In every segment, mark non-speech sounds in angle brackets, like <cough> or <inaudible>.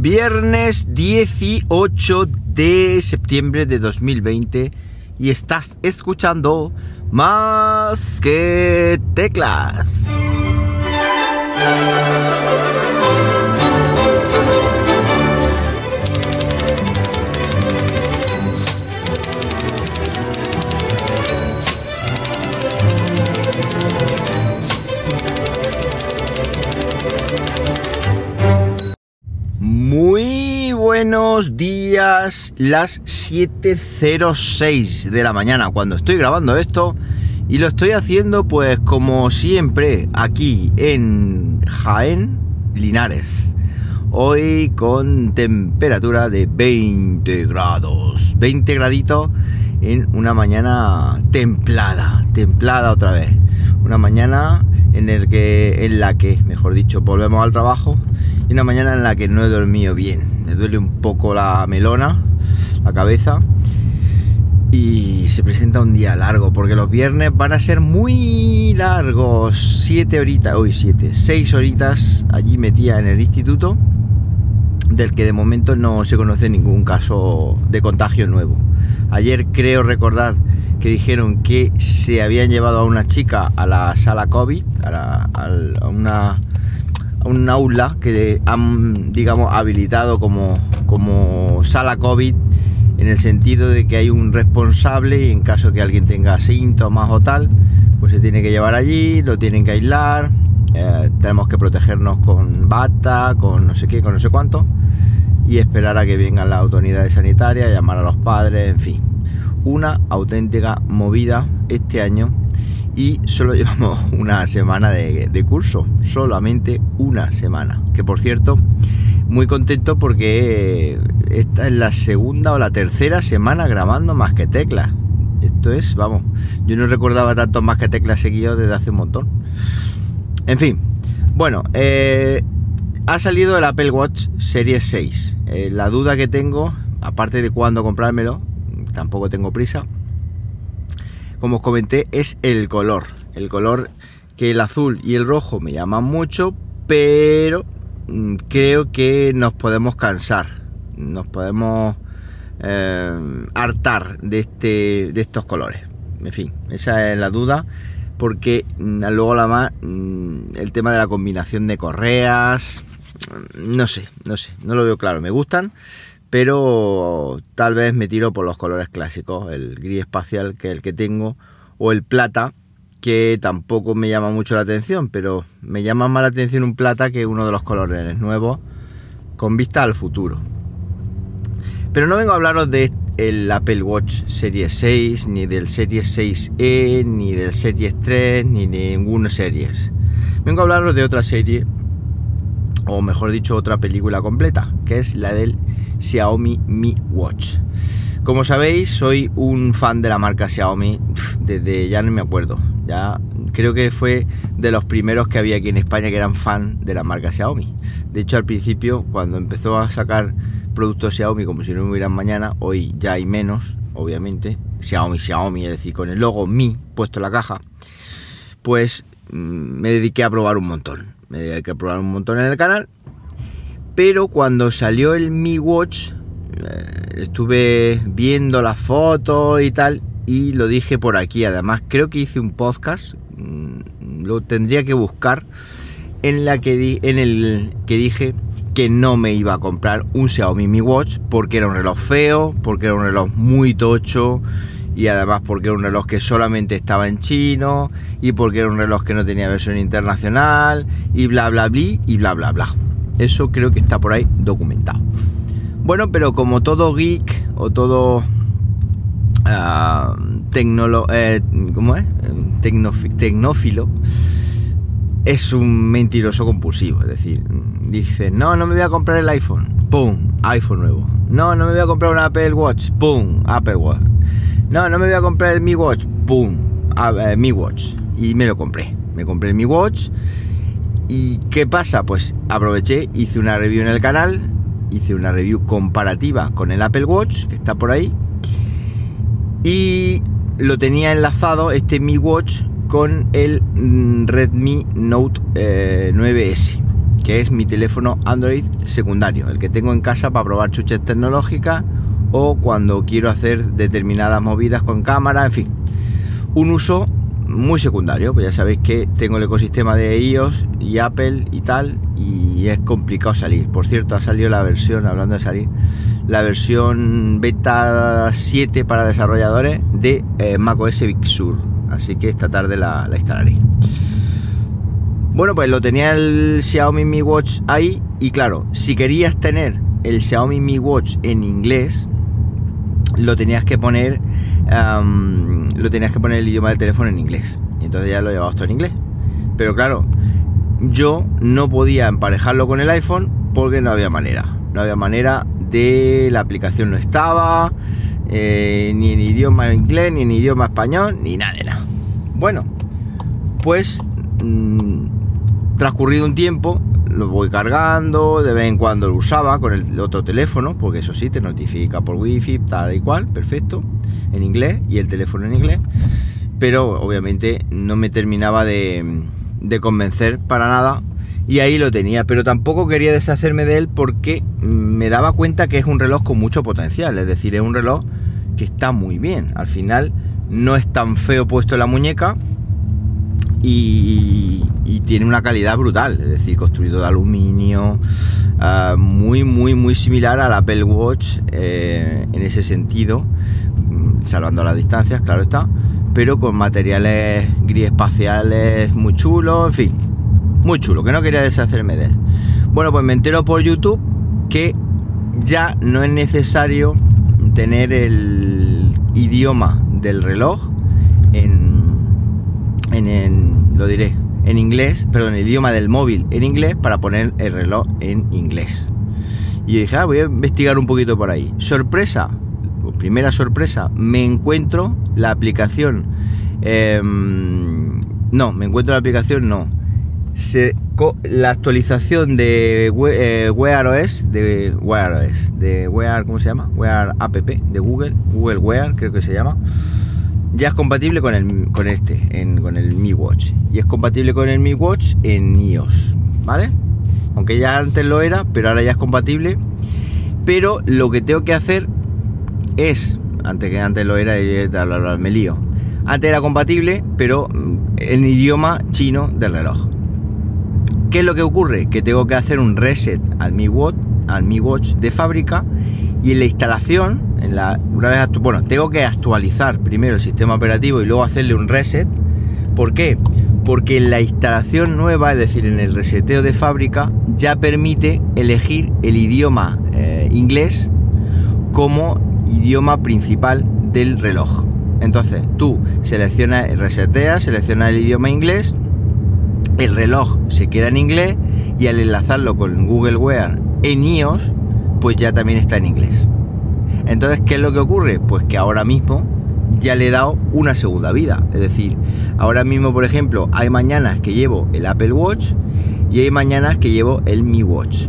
Viernes 18 de septiembre de 2020 y estás escuchando más que teclas. Buenos días, las 7.06 de la mañana cuando estoy grabando esto y lo estoy haciendo pues como siempre aquí en Jaén, Linares. Hoy con temperatura de 20 grados, 20 graditos en una mañana templada, templada otra vez. Una mañana en, el que, en la que, mejor dicho, volvemos al trabajo una mañana en la que no he dormido bien. Me duele un poco la melona, la cabeza y se presenta un día largo porque los viernes van a ser muy largos. Siete horitas, uy, siete, seis horitas allí metía en el instituto del que de momento no se conoce ningún caso de contagio nuevo. Ayer creo recordar que dijeron que se habían llevado a una chica a la sala COVID, a una un aula que han, digamos, habilitado como, como sala COVID en el sentido de que hay un responsable y en caso que alguien tenga síntomas o tal, pues se tiene que llevar allí, lo tienen que aislar, eh, tenemos que protegernos con bata, con no sé qué, con no sé cuánto, y esperar a que vengan las autoridades sanitarias, llamar a los padres, en fin. Una auténtica movida este año y solo <laughs> llevamos una semana de, curso, solamente una semana. Que por cierto, muy contento porque esta es la segunda o la tercera semana grabando más que teclas. Esto es, vamos, yo no recordaba tantos más que teclas seguidos desde hace un montón. En fin, bueno, eh, ha salido el Apple Watch Series 6. Eh, la duda que tengo, aparte de cuándo comprármelo, tampoco tengo prisa. Como os comenté, es el color. El color que el azul y el rojo me llaman mucho, pero mm, creo que nos podemos cansar. Nos podemos eh, hartar de, este, de estos colores. En fin, esa es la duda. Porque mm, luego la más, mm, el tema de la combinación de correas, no sé, no sé, no lo veo claro. Me gustan, pero tal vez me tiro por los colores clásicos, el gris espacial que es el que tengo, o el plata, que tampoco me llama mucho la atención, pero me llama más la atención un plata que uno de los colores nuevos con vista al futuro. Pero no vengo a hablaros de Apple Watch Series 6, ni del Series 6E, ni del Series 3, ni de ninguna series. Vengo a hablaros de otra serie o mejor dicho otra película completa, que es la del Xiaomi Mi Watch. Como sabéis, soy un fan de la marca Xiaomi desde ya no me acuerdo. Ya creo que fue de los primeros que había aquí en España que eran fan de la marca Xiaomi. De hecho, al principio, cuando empezó a sacar productos Xiaomi como si no hubieran mañana, hoy ya hay menos, obviamente. Xiaomi, Xiaomi, es decir, con el logo Mi puesto en la caja, pues mm, me dediqué a probar un montón me hay que probar un montón en el canal. Pero cuando salió el Mi Watch, eh, estuve viendo las fotos y tal, y lo dije por aquí. Además, creo que hice un podcast, mm, lo tendría que buscar, en, la que en el que dije que no me iba a comprar un Xiaomi Mi Watch porque era un reloj feo, porque era un reloj muy tocho y además porque era un reloj que solamente estaba en chino y porque era un reloj que no tenía versión internacional y bla bla bla y bla bla bla. Eso creo que está por ahí documentado. Bueno, pero como todo geek o todo uh, ¿cómo es? tecnófilo es un mentiroso compulsivo, es decir, dice, no, no me voy a comprar el iPhone, ¡pum! iPhone nuevo. No, no me voy a comprar un Apple Watch, ¡pum! Apple Watch. No, no me voy a comprar el Mi Watch. ¡Pum! A, Mi Watch. Y me lo compré. Me compré el Mi Watch. ¿Y qué pasa? Pues aproveché, hice una review en el canal. Hice una review comparativa con el Apple Watch, que está por ahí. Y lo tenía enlazado, este Mi Watch, con el mm, Redmi Note 9S. Eh, que es mi teléfono Android secundario, el que tengo en casa para probar chuches tecnológicas o cuando quiero hacer determinadas movidas con cámara, en fin. Un uso muy secundario, pues ya sabéis que tengo el ecosistema de iOS y Apple y tal, y es complicado salir. Por cierto, ha salido la versión, hablando de salir, la versión beta 7 para desarrolladores de eh, macOS Big Sur. Así que esta tarde la, la instalaré. Bueno, pues lo tenía el Xiaomi Mi Watch ahí y claro, si querías tener el Xiaomi Mi Watch en inglés, lo tenías que poner lo tenías que poner el idioma del teléfono en inglés. Y entonces ya lo llevabas todo en inglés. Pero claro, yo no podía emparejarlo con el iPhone porque no había manera. No había manera de la aplicación no estaba, eh, ni en idioma inglés, ni en idioma español, ni nada de nada. Bueno, pues mm, transcurrido un tiempo, lo voy cargando, de vez en cuando lo usaba con el otro teléfono, porque eso sí, te notifica por wifi, tal y cual, perfecto, en inglés y el teléfono en inglés, pero obviamente no me terminaba de, de convencer para nada y ahí lo tenía, pero tampoco quería deshacerme de él porque me daba cuenta que es un reloj con mucho potencial, es decir, es un reloj que está muy bien, al final no es tan feo puesto en la muñeca, y, tiene una calidad brutal, es decir, construido de aluminio, ah, muy, muy, muy similar al Apple Watch eh, en ese sentido, mm, salvando las distancias, claro está, pero con materiales gris espaciales muy chulos, en fin, muy chulo, que no quería deshacerme de él. Bueno, pues me entero por YouTube que ya no es necesario tener el idioma del reloj en, en, lo diré, en inglés, perdón, el idioma del móvil en inglés para poner el reloj en inglés. Y dije, ah, voy a investigar un poquito por ahí. Sorpresa, primera sorpresa, me encuentro la aplicación. Em, no, me encuentro la aplicación, no. Se, la actualización de eh, Wear OS, de Wear OS, de Wear, ¿cómo se llama? Wear App de Google, Google Wear, creo que se llama ya es compatible con, el, con este, con el Mi Watch. Y es compatible con el Mi Watch en iOS, ¿vale? Aunque ya antes lo era, pero ahora ya es compatible. Pero lo que tengo que hacer es, antes que antes lo era, me lío. Antes era compatible, pero en idioma chino del reloj. ¿Qué es lo que ocurre? Que tengo que hacer un reset al Mi Watch, al Mi Watch de fábrica y en la instalación, una vez bueno, tengo que actualizar primero el sistema operativo y luego hacerle un reset. ¿Por qué? Porque en la instalación nueva, es decir, en el reseteo de fábrica, ya permite elegir el idioma eh, inglés como idioma principal del reloj. Entonces, tú seleccionas, reseteas, seleccionas el idioma inglés, el reloj se queda en inglés y al enlazarlo con Google Wear en iOS, pues ya también está en inglés. Entonces, ¿qué es lo que ocurre? Pues que ahora mismo ya le he dado una segunda vida. Es decir, ahora mismo, por ejemplo, hay mañanas que llevo el Apple Watch y hay mañanas que llevo el Mi Watch.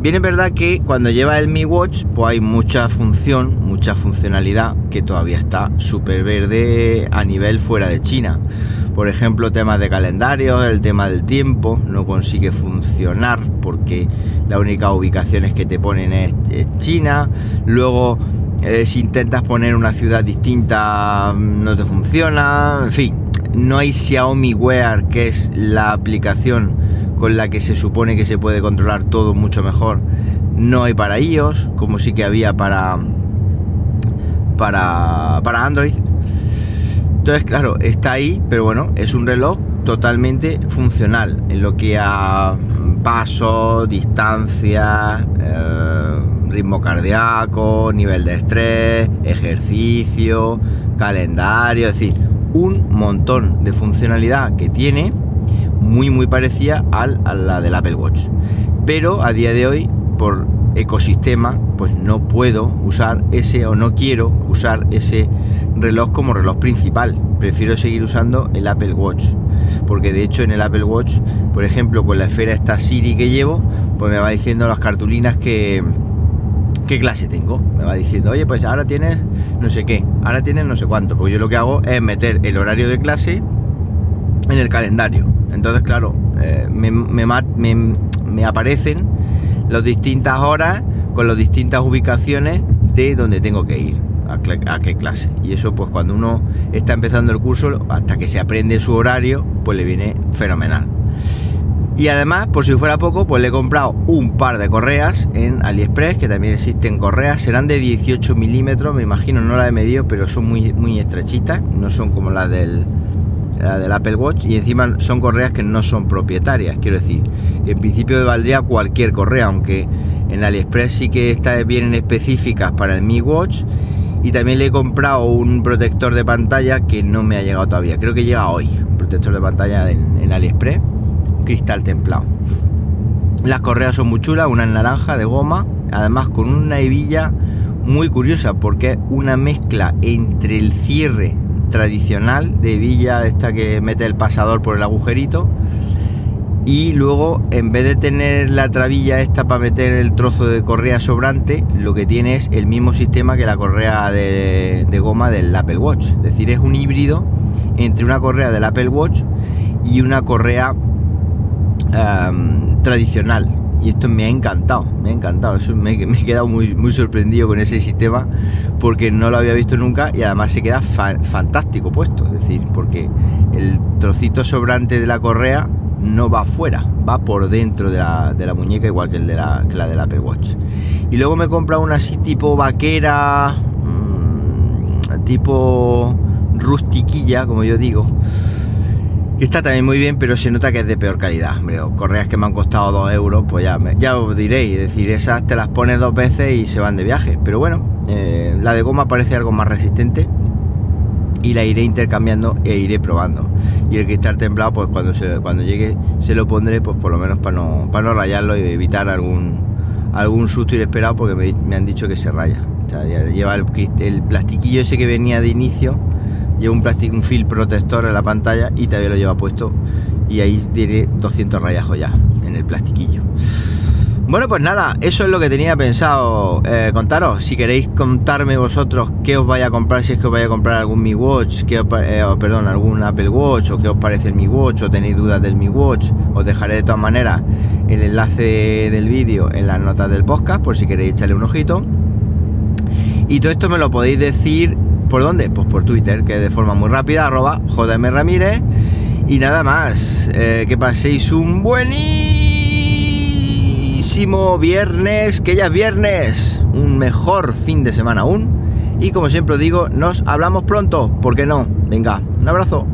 Bien es verdad que cuando lleva el Mi Watch, pues hay mucha función, mucha funcionalidad que todavía está súper verde a nivel fuera de China. Por ejemplo, temas de calendario, el tema del tiempo, no consigue funcionar porque la única ubicación que te ponen es, China. Luego, eh, si intentas poner una ciudad distinta, no te funciona. En fin, no hay Xiaomi Wear, que es la aplicación con la que se supone que se puede controlar todo mucho mejor. No hay para iOS, como sí que había para, para, para Android. Entonces, claro, está ahí, pero bueno, es un reloj totalmente funcional en lo que a paso, distancia, eh, ritmo cardíaco, nivel de estrés, ejercicio, calendario, es decir, un montón de funcionalidad que tiene muy muy parecida al, a la del Apple Watch. Pero a día de hoy, por ecosistema, pues no puedo usar ese o no quiero usar ese reloj como reloj principal. Prefiero seguir usando el Apple Watch. Porque de hecho en el Apple Watch, por ejemplo, con la esfera esta Siri que llevo, pues me va diciendo las cartulinas que qué clase tengo. Me va diciendo, oye, pues ahora tienes no sé qué, ahora tienes no sé cuánto. Porque yo lo que hago es meter el horario de clase en el calendario. Entonces, claro, eh, me, me, me aparecen las distintas horas con las distintas ubicaciones de donde tengo que ir, a, qué clase. Y eso pues cuando uno está empezando el curso, hasta que se aprende su horario, pues le viene fenomenal. Y además, por si fuera poco, pues le he comprado un par de correas en AliExpress, que también existen correas, serán de 18 milímetros, me imagino, no la he medido, pero son muy, muy estrechitas, no son como las del, del Apple Watch, y encima son correas que no son propietarias, quiero decir, que en principio valdría cualquier correa, aunque en AliExpress sí que estas vienen específicas para el Mi Watch, y también le he comprado un protector de pantalla que no me ha llegado todavía, creo que llega hoy, un protector de pantalla en AliExpress cristal templado. Las correas son muy chulas, una en naranja de goma, además con una hebilla muy curiosa porque es una mezcla entre el cierre tradicional de hebilla esta que mete el pasador por el agujerito y luego en vez de tener la trabilla esta para meter el trozo de correa sobrante lo que tiene es el mismo sistema que la correa de, de goma del Apple Watch es decir es un híbrido entre una correa del Apple Watch y una correa tradicional. Y esto me ha encantado, me ha encantado. me, he quedado muy, muy sorprendido con ese sistema porque no lo había visto nunca y además se queda fantástico puesto. Es decir, porque el trocito sobrante de la correa no va afuera, va por dentro de la, muñeca, igual que, el de la, que la del Apple Watch. Y luego me he comprado una así tipo vaquera, mm, tipo rustiquilla, como yo digo que está también muy bien, pero se nota que es de peor calidad. correas que me han costado 2 euros, pues ya, ya os diréis. Es decir, esas te las pones dos veces y se van de viaje. Pero bueno, eh, la de goma parece algo más resistente y la iré intercambiando e iré probando. Y el cristal templado, pues cuando, cuando llegue se lo pondré, pues por lo menos para no, para no rayarlo y evitar algún, algún susto inesperado, porque me, han dicho que se raya. lleva el, el plastiquillo ese que venía de inicio lleva un plástico, un film protector en la pantalla y todavía lo lleva puesto y ahí tiene 200 rayajos ya en el plastiquillo. Bueno, pues nada, eso es lo que tenía pensado eh, contaros. Si queréis contarme vosotros qué os vaya a comprar, si es que os vaya a comprar algún Mi Watch, qué eh, perdón, algún Apple Watch, o qué os parece el Mi Watch, o tenéis dudas del Mi Watch, os dejaré de todas maneras el enlace del vídeo en las notas del podcast, por si queréis echarle un ojito. Y todo esto me lo podéis decir ¿Por dónde? Pues por Twitter, que de forma muy rápida, arroba JM Ramírez. Y nada más, eh, que paséis un buenísimo viernes, que ya es viernes, un mejor fin de semana aún. Y como siempre digo, nos hablamos pronto, ¿por qué no? Venga, un abrazo.